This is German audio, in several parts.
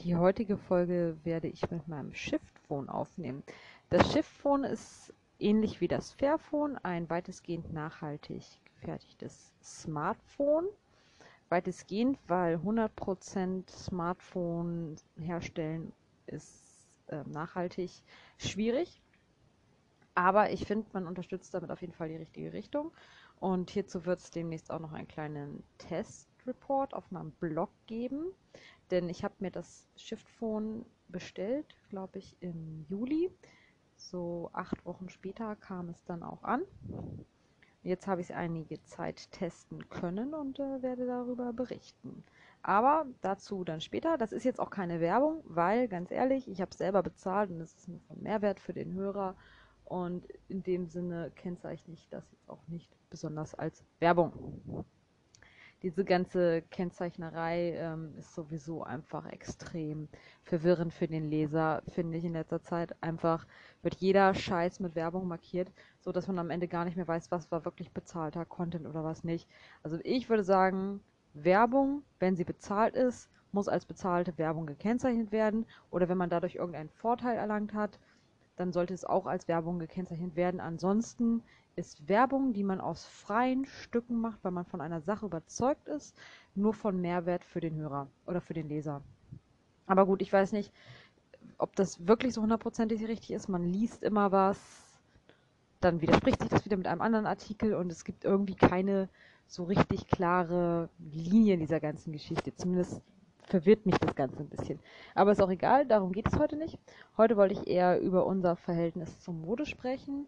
Die heutige Folge werde ich mit meinem Shift-Phone aufnehmen. Das Shift-Phone ist ähnlich wie das Fairphone ein weitestgehend nachhaltig gefertigtes Smartphone. Weitestgehend, weil 100% Smartphone herstellen ist äh, nachhaltig schwierig. Aber ich finde, man unterstützt damit auf jeden Fall die richtige Richtung. Und hierzu wird es demnächst auch noch einen kleinen Test-Report auf meinem Blog geben. Denn ich habe mir das Shift-Phone bestellt, glaube ich, im Juli. So acht Wochen später kam es dann auch an. Jetzt habe ich es einige Zeit testen können und äh, werde darüber berichten. Aber dazu dann später. Das ist jetzt auch keine Werbung, weil ganz ehrlich, ich habe es selber bezahlt und es ist ein Mehrwert für den Hörer. Und in dem Sinne kennzeichne ich das jetzt auch nicht besonders als Werbung. Diese ganze Kennzeichnerei ähm, ist sowieso einfach extrem verwirrend für den Leser, finde ich in letzter Zeit. Einfach wird jeder Scheiß mit Werbung markiert, so dass man am Ende gar nicht mehr weiß, was war wirklich bezahlter Content oder was nicht. Also ich würde sagen, Werbung, wenn sie bezahlt ist, muss als bezahlte Werbung gekennzeichnet werden oder wenn man dadurch irgendeinen Vorteil erlangt hat, dann sollte es auch als Werbung gekennzeichnet werden. Ansonsten ist Werbung, die man aus freien Stücken macht, weil man von einer Sache überzeugt ist, nur von Mehrwert für den Hörer oder für den Leser. Aber gut, ich weiß nicht, ob das wirklich so hundertprozentig richtig ist. Man liest immer was, dann widerspricht sich das wieder mit einem anderen Artikel und es gibt irgendwie keine so richtig klare Linie in dieser ganzen Geschichte. Zumindest verwirrt mich das Ganze ein bisschen. Aber ist auch egal, darum geht es heute nicht. Heute wollte ich eher über unser Verhältnis zur Mode sprechen.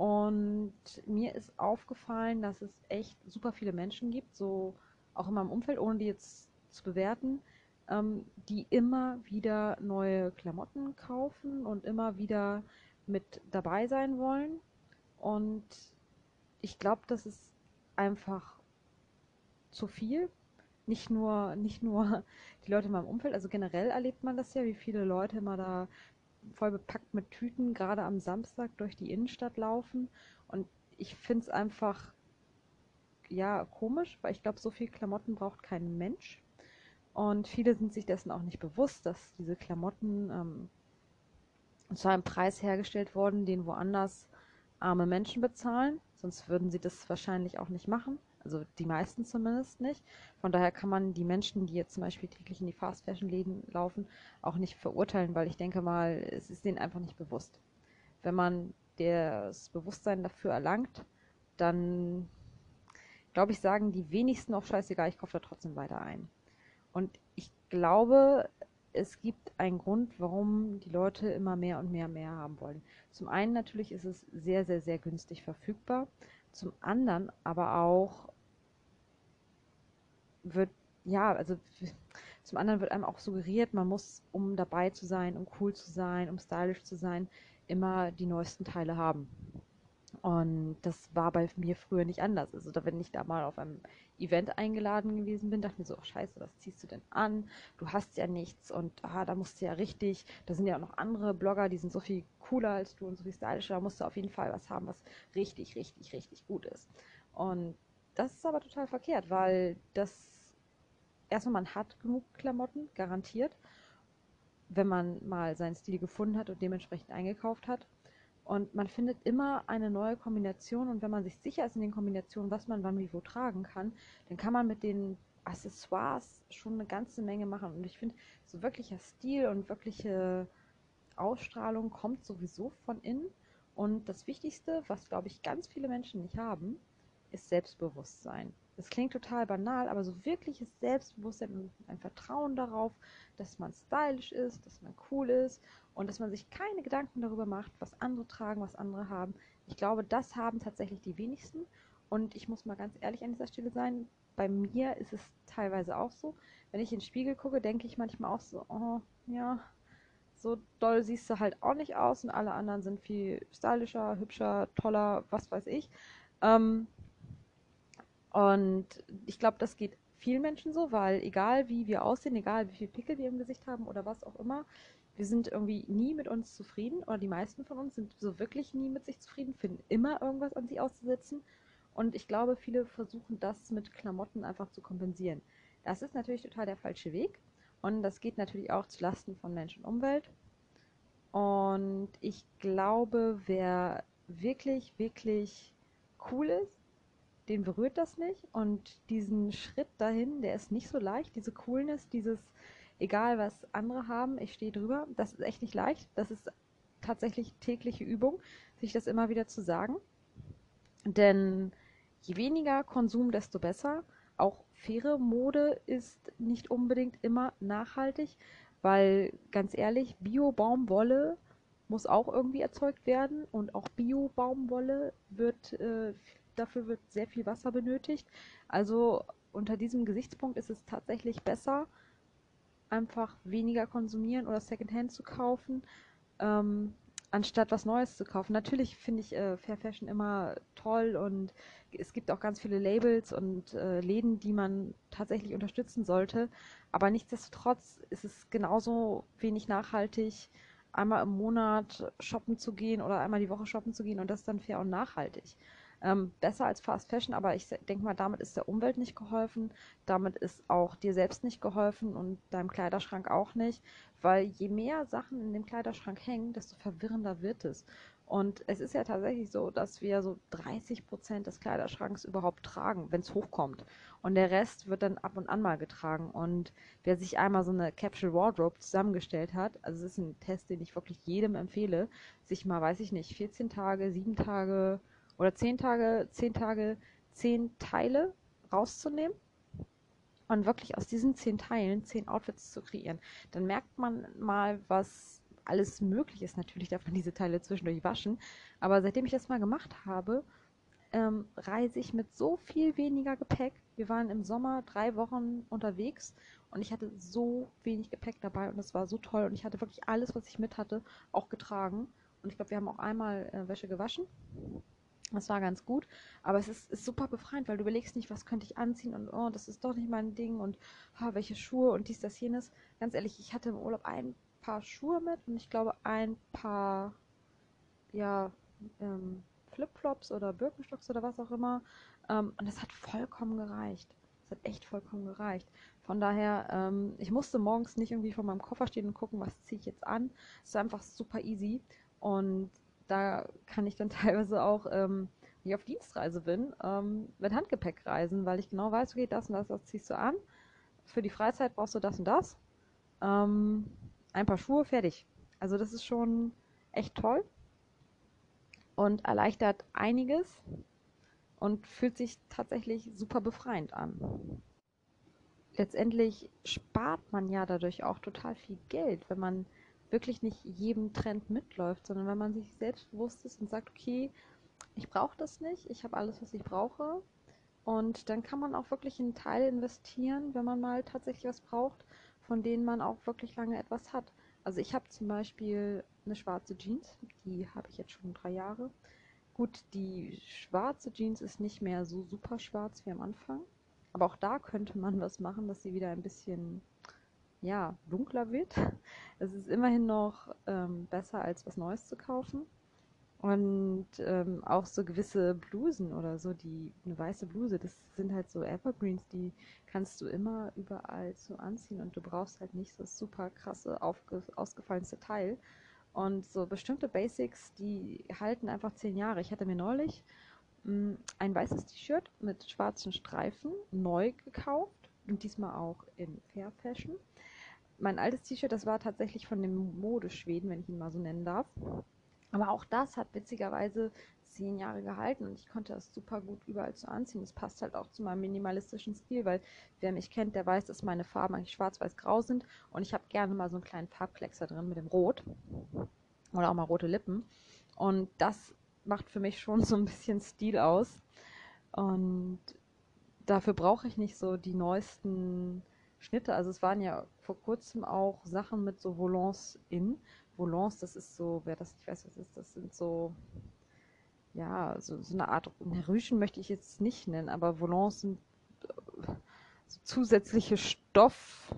Und mir ist aufgefallen, dass es echt super viele Menschen gibt, so auch in meinem Umfeld, ohne die jetzt zu bewerten, ähm, die immer wieder neue Klamotten kaufen und immer wieder mit dabei sein wollen. Und ich glaube, das ist einfach zu viel nicht nur, nicht nur die Leute in meinem Umfeld, also generell erlebt man das ja, wie viele Leute immer da voll bepackt mit Tüten, gerade am Samstag durch die Innenstadt laufen. Und ich finde es einfach, ja, komisch, weil ich glaube, so viel Klamotten braucht kein Mensch. Und viele sind sich dessen auch nicht bewusst, dass diese Klamotten ähm, zu einem Preis hergestellt wurden, den woanders arme Menschen bezahlen. Sonst würden sie das wahrscheinlich auch nicht machen. Also die meisten zumindest nicht. Von daher kann man die Menschen, die jetzt zum Beispiel täglich in die Fast Fashion Läden laufen, auch nicht verurteilen, weil ich denke mal, es ist denen einfach nicht bewusst. Wenn man das Bewusstsein dafür erlangt, dann glaube ich, sagen die wenigsten auch scheißegal, ich kaufe da trotzdem weiter ein. Und ich glaube, es gibt einen Grund, warum die Leute immer mehr und mehr und mehr haben wollen. Zum einen natürlich ist es sehr, sehr, sehr günstig verfügbar. Zum anderen aber auch wird, ja, also zum anderen wird einem auch suggeriert, man muss, um dabei zu sein, um cool zu sein, um stylisch zu sein, immer die neuesten Teile haben. Und das war bei mir früher nicht anders. Also wenn ich da mal auf einem Event eingeladen gewesen bin, dachte ich mir so, oh scheiße, was ziehst du denn an? Du hast ja nichts und ah, da musst du ja richtig, da sind ja auch noch andere Blogger, die sind so viel cooler als du und so viel stylischer, da musst du auf jeden Fall was haben, was richtig, richtig, richtig gut ist. Und das ist aber total verkehrt, weil das erstmal man hat genug Klamotten, garantiert, wenn man mal seinen Stil gefunden hat und dementsprechend eingekauft hat. Und man findet immer eine neue Kombination und wenn man sich sicher ist in den Kombinationen, was man wann wie wo tragen kann, dann kann man mit den Accessoires schon eine ganze Menge machen. Und ich finde, so wirklicher Stil und wirkliche Ausstrahlung kommt sowieso von innen. Und das Wichtigste, was glaube ich ganz viele Menschen nicht haben, ist Selbstbewusstsein. Das klingt total banal, aber so wirkliches Selbstbewusstsein und ein Vertrauen darauf, dass man stylisch ist, dass man cool ist und dass man sich keine Gedanken darüber macht, was andere tragen, was andere haben. Ich glaube, das haben tatsächlich die wenigsten. Und ich muss mal ganz ehrlich an dieser Stelle sein, bei mir ist es teilweise auch so. Wenn ich in den Spiegel gucke, denke ich manchmal auch so, oh, ja, so doll siehst du halt auch nicht aus und alle anderen sind viel stylischer, hübscher, toller, was weiß ich. Ähm, und ich glaube, das geht vielen Menschen so, weil egal wie wir aussehen, egal wie viel Pickel wir im Gesicht haben oder was auch immer, wir sind irgendwie nie mit uns zufrieden oder die meisten von uns sind so wirklich nie mit sich zufrieden, finden immer irgendwas an sich auszusetzen. Und ich glaube, viele versuchen das mit Klamotten einfach zu kompensieren. Das ist natürlich total der falsche Weg. Und das geht natürlich auch zu Lasten von Mensch und Umwelt. Und ich glaube, wer wirklich, wirklich cool ist, den berührt das nicht. Und diesen Schritt dahin, der ist nicht so leicht. Diese Coolness, dieses, egal was andere haben, ich stehe drüber, das ist echt nicht leicht. Das ist tatsächlich tägliche Übung, sich das immer wieder zu sagen. Denn je weniger Konsum, desto besser. Auch faire Mode ist nicht unbedingt immer nachhaltig, weil ganz ehrlich, Bio-Baumwolle muss auch irgendwie erzeugt werden und auch Bio-Baumwolle wird, äh, dafür wird sehr viel Wasser benötigt. Also unter diesem Gesichtspunkt ist es tatsächlich besser, einfach weniger konsumieren oder Secondhand zu kaufen, ähm, anstatt was Neues zu kaufen. Natürlich finde ich äh, Fair Fashion immer toll und es gibt auch ganz viele Labels und äh, Läden, die man tatsächlich unterstützen sollte. Aber nichtsdestotrotz ist es genauso wenig nachhaltig, einmal im Monat shoppen zu gehen oder einmal die Woche shoppen zu gehen und das dann fair und nachhaltig. Ähm, besser als Fast Fashion, aber ich denke mal, damit ist der Umwelt nicht geholfen, damit ist auch dir selbst nicht geholfen und deinem Kleiderschrank auch nicht, weil je mehr Sachen in dem Kleiderschrank hängen, desto verwirrender wird es. Und es ist ja tatsächlich so, dass wir so 30 Prozent des Kleiderschranks überhaupt tragen, wenn es hochkommt. Und der Rest wird dann ab und an mal getragen. Und wer sich einmal so eine Capsule Wardrobe zusammengestellt hat, also es ist ein Test, den ich wirklich jedem empfehle, sich mal, weiß ich nicht, 14 Tage, 7 Tage oder 10 Tage, 10 Tage, 10 Teile rauszunehmen und wirklich aus diesen 10 Teilen 10 Outfits zu kreieren. Dann merkt man mal, was alles möglich ist. Natürlich darf man diese Teile zwischendurch waschen. Aber seitdem ich das mal gemacht habe, ähm, reise ich mit so viel weniger Gepäck. Wir waren im Sommer drei Wochen unterwegs und ich hatte so wenig Gepäck dabei und das war so toll. Und ich hatte wirklich alles, was ich mit hatte, auch getragen. Und ich glaube, wir haben auch einmal äh, Wäsche gewaschen. Das war ganz gut, aber es ist, ist, super befreiend, weil du überlegst nicht, was könnte ich anziehen und oh, das ist doch nicht mein Ding und oh, welche Schuhe und dies, das, jenes. Ganz ehrlich, ich hatte im Urlaub ein Paar Schuhe mit und ich glaube ein paar ja, ähm, Flipflops oder Birkenstocks oder was auch immer. Ähm, und das hat vollkommen gereicht. Das hat echt vollkommen gereicht. Von daher, ähm, ich musste morgens nicht irgendwie vor meinem Koffer stehen und gucken, was ziehe ich jetzt an. Es ist einfach super easy. Und da kann ich dann teilweise auch, ähm, wenn ich auf Dienstreise bin, ähm, mit Handgepäck reisen, weil ich genau weiß, okay, das und das, das ziehst du an. Für die Freizeit brauchst du das und das. Ähm, ein paar Schuhe, fertig. Also das ist schon echt toll und erleichtert einiges und fühlt sich tatsächlich super befreiend an. Letztendlich spart man ja dadurch auch total viel Geld, wenn man wirklich nicht jedem Trend mitläuft, sondern wenn man sich selbstbewusst ist und sagt, okay, ich brauche das nicht, ich habe alles, was ich brauche. Und dann kann man auch wirklich einen Teil investieren, wenn man mal tatsächlich was braucht, von denen man auch wirklich lange etwas hat. Also ich habe zum Beispiel eine schwarze Jeans, die habe ich jetzt schon drei Jahre. Gut, die schwarze Jeans ist nicht mehr so super schwarz wie am Anfang. Aber auch da könnte man was machen, dass sie wieder ein bisschen ja, dunkler wird. Es ist immerhin noch ähm, besser, als was Neues zu kaufen. Und ähm, auch so gewisse Blusen oder so, die eine weiße Bluse, das sind halt so Evergreens, die kannst du immer überall so anziehen und du brauchst halt nicht so super krasse, ausgefallenste Teil. Und so bestimmte Basics, die halten einfach zehn Jahre. Ich hatte mir neulich mh, mm, ein weißes T-Shirt mit schwarzen Streifen neu gekauft und diesmal auch in Fair Fashion. Mein altes T-Shirt, das war tatsächlich von dem Modeschweden, wenn ich ihn mal so nennen darf. Aber auch das hat witzigerweise zehn Jahre gehalten und ich konnte das super gut überall zu anziehen. Das passt halt auch zu meinem minimalistischen Stil, weil wer mich kennt, der weiß, dass meine Farben eigentlich schwarz-weiß-grau sind und ich habe gerne mal so einen kleinen Farbkleckser drin mit dem Rot oder auch mal rote Lippen. Und das macht für mich schon so ein bisschen Stil aus. Und dafür brauche ich nicht so die neuesten Schnitte. Also es waren ja vor kurzem auch Sachen mit so Volants in. Volants, das ist so, wer das nicht weiß, was ist, das sind so, ja, so, so eine Art, Rüschen möchte ich jetzt nicht nennen, aber Volants sind äh, so zusätzliche Stoff,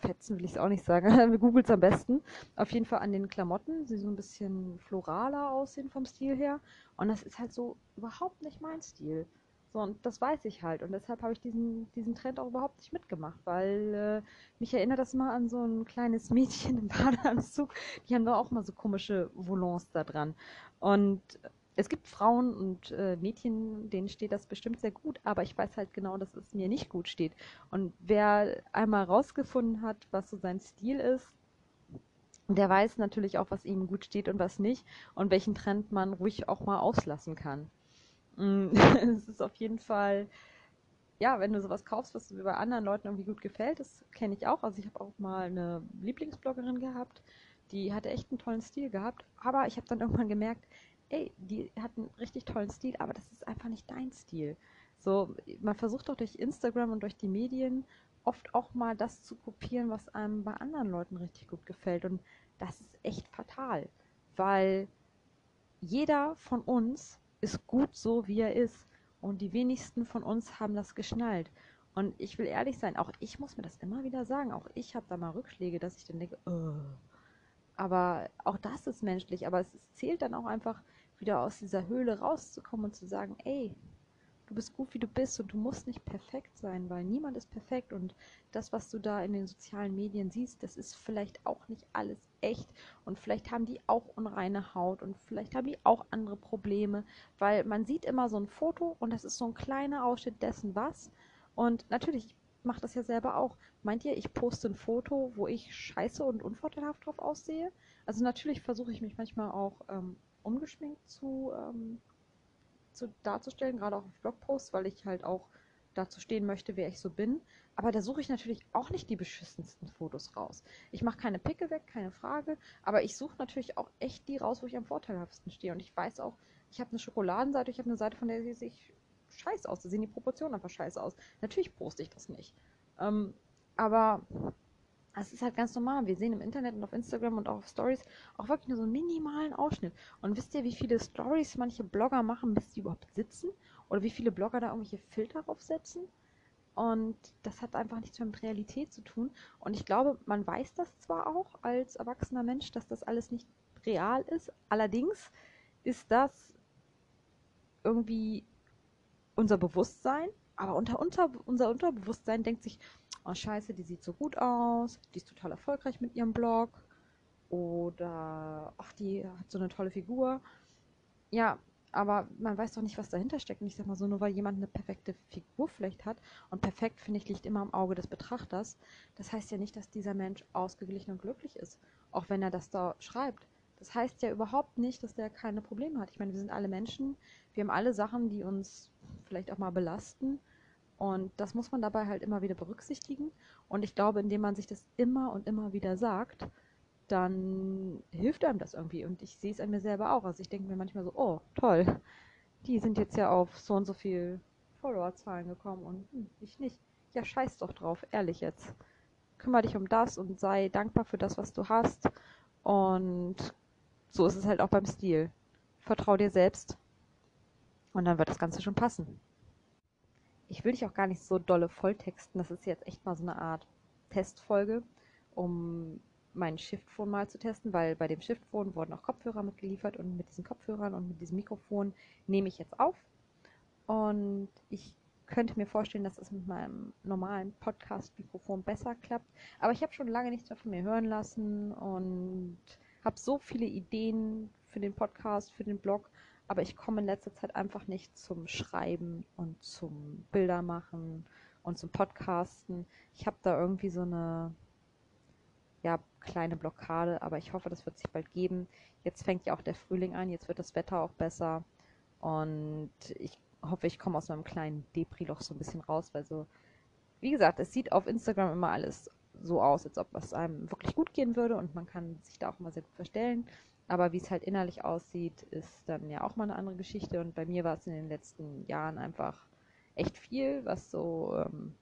Fetzen will ich es auch nicht sagen, wir googeln es am besten. Auf jeden Fall an den Klamotten, die so ein bisschen floraler aussehen vom Stil her. Und das ist halt so überhaupt nicht mein Stil. So, und das weiß ich halt. Und deshalb habe ich diesen, diesen Trend auch überhaupt nicht mitgemacht, weil äh, mich erinnert das mal an so ein kleines Mädchen im Badeanzug. Die haben doch auch mal so komische Volants da dran. Und es gibt Frauen und äh, Mädchen, denen steht das bestimmt sehr gut, aber ich weiß halt genau, dass es mir nicht gut steht. Und wer einmal rausgefunden hat, was so sein Stil ist, der weiß natürlich auch, was ihm gut steht und was nicht und welchen Trend man ruhig auch mal auslassen kann. Mm, es ist auf jeden Fall, ja, wenn du sowas kaufst, was bei anderen Leuten irgendwie gut gefällt, das kenne ich auch. Also ich habe auch mal eine Lieblingsbloggerin gehabt, die hatte echt einen tollen Stil gehabt, aber ich habe dann irgendwann gemerkt, ey, die hat einen richtig tollen Stil, aber das ist einfach nicht dein Stil. So, man versucht doch durch Instagram und durch die Medien oft auch mal das zu kopieren, was einem bei anderen Leuten richtig gut gefällt. Und das ist echt fatal, weil jeder von uns ist gut so, wie er ist. Und die wenigsten von uns haben das geschnallt. Und ich will ehrlich sein, auch ich muss mir das immer wieder sagen. Auch ich habe da mal Rückschläge, dass ich dann denke, oh. aber auch das ist menschlich. Aber es zählt dann auch einfach, wieder aus dieser Höhle rauszukommen und zu sagen, ey, du bist gut, wie du bist und du musst nicht perfekt sein, weil niemand ist perfekt und das, was du da in den sozialen Medien siehst, das ist vielleicht auch nicht alles echt und vielleicht haben die auch unreine Haut und vielleicht haben die auch andere Probleme, weil man sieht immer so ein Foto und das ist so ein kleiner Ausschnitt dessen was und natürlich ich mache das ja selber auch. Meint ihr, ich poste ein Foto, wo ich scheiße und unvorteilhaft drauf aussehe? Also natürlich versuche ich mich manchmal auch ähm, umgeschminkt zu ähm, zu, darzustellen, gerade auch auf Blogposts, weil ich halt auch dazu stehen möchte, wer ich so bin. Aber da suche ich natürlich auch nicht die beschissensten Fotos raus. Ich mache keine Picke weg, keine Frage, aber ich suche natürlich auch echt die raus, wo ich am vorteilhaftesten stehe. Und ich weiß auch, ich habe eine Schokoladenseite, ich habe eine Seite, von der sie sich scheiße aus. Da sehen die Proportionen einfach scheiße aus. Natürlich poste ich das nicht. Ähm, aber es ist halt ganz normal. Wir sehen im Internet und auf Instagram und auch auf Stories auch wirklich nur so einen minimalen Ausschnitt. Und wisst ihr, wie viele Stories manche Blogger machen, bis sie überhaupt sitzen? Oder wie viele Blogger da irgendwelche Filter draufsetzen? Und das hat einfach nichts mehr mit Realität zu tun. Und ich glaube, man weiß das zwar auch als erwachsener Mensch, dass das alles nicht real ist. Allerdings ist das irgendwie unser Bewusstsein. Aber unter, unter, unser Unterbewusstsein denkt sich, oh scheiße, die sieht so gut aus, die ist total erfolgreich mit ihrem Blog oder ach, die hat so eine tolle Figur. Ja, aber man weiß doch nicht, was dahinter steckt. Und ich sag mal so, nur weil jemand eine perfekte Figur vielleicht hat, und perfekt, finde ich, liegt immer im Auge des Betrachters, das heißt ja nicht, dass dieser Mensch ausgeglichen und glücklich ist. Auch wenn er das da schreibt. Das heißt ja überhaupt nicht, dass der keine Probleme hat. Ich meine, wir sind alle Menschen, wir haben alle Sachen, die uns vielleicht auch mal belasten. Und das muss man dabei halt immer wieder berücksichtigen. Und ich glaube, indem man sich das immer und immer wieder sagt, dann hilft einem das irgendwie. Und ich sehe es an mir selber auch. Also ich denke mir manchmal so, oh, toll, die sind jetzt ja auf so und so viel Followerzahlen gekommen und hm, ich nicht. Ja, scheiß doch drauf, ehrlich jetzt. Kümmer dich um das und sei dankbar für das, was du hast. Und so ist es halt auch beim Stil. Vertrau dir selbst und dann wird das Ganze schon passen ich will dich auch gar nicht so dolle volltexten. Das ist jetzt echt mal so eine Art Testfolge, um mein Shiftphone mal zu testen, weil bei dem Shiftphone wurden auch Kopfhörer mitgeliefert und mit diesen Kopfhörern und mit diesem Mikrofon nehme ich jetzt auf. Und ich könnte mir vorstellen, dass es mit meinem normalen Podcast-Mikrofon besser klappt. Aber ich habe schon lange nichts mehr von mir hören lassen und habe so viele Ideen für den Podcast, für den Blog aber ich komme in letzter Zeit einfach nicht zum Schreiben und zum Bildermachen und zum Podcasten. Ich habe da irgendwie so eine ja, kleine Blockade, aber ich hoffe, das wird sich bald geben. Jetzt fängt ja auch der Frühling an, jetzt wird das Wetter auch besser und ich hoffe, ich komme aus meinem kleinen Depri-Loch so ein bisschen raus, weil so, wie gesagt, es sieht auf Instagram immer alles so aus, als ob es einem wirklich gut gehen würde und man kann sich da auch immer sehr gut verstellen. Aber wie es halt innerlich aussieht, ist dann ja auch mal eine andere Geschichte. Und bei mir war es in den letzten Jahren einfach echt viel, was so ähm,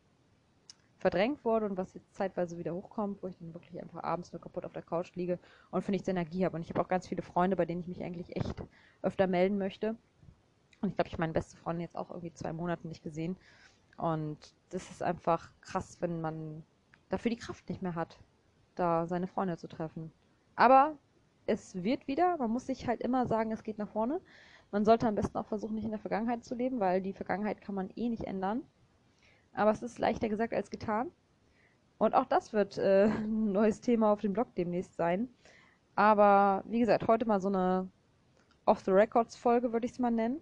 verdrängt wurde und was jetzt zeitweise wieder hochkommt, wo ich dann wirklich einfach abends nur kaputt auf der Couch liege und für nichts Energie habe. Und ich habe auch ganz viele Freunde, bei denen ich mich eigentlich echt öfter melden möchte. Und ich glaube, ich habe meine beste Freundin jetzt auch irgendwie zwei Monate nicht gesehen. Und das ist einfach krass, wenn man dafür die Kraft nicht mehr hat, da seine Freunde zu treffen. Aber es wird wieder. Man muss sich halt immer sagen, es geht nach vorne. Man sollte am besten auch versuchen, nicht in der Vergangenheit zu leben, weil die Vergangenheit kann man eh nicht ändern. Aber es ist leichter gesagt als getan. Und auch das wird äh, ein neues Thema auf dem Blog demnächst sein. Aber wie gesagt, heute mal so eine Off-the-Records-Folge, würde ich es mal nennen.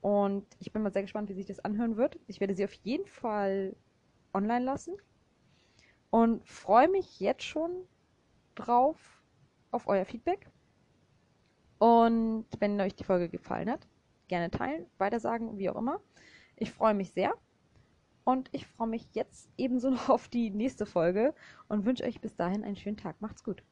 Und ich bin mal sehr gespannt, wie sich das anhören wird. Ich werde sie auf jeden Fall online lassen. Und freue mich jetzt schon drauf auf euer Feedback. Und wenn euch die Folge gefallen hat, gerne teilen, weitersagen, wie auch immer. Ich freue mich sehr. Und ich freue mich jetzt ebenso noch auf die nächste Folge und wünsche euch bis dahin einen schönen Tag. Macht's gut.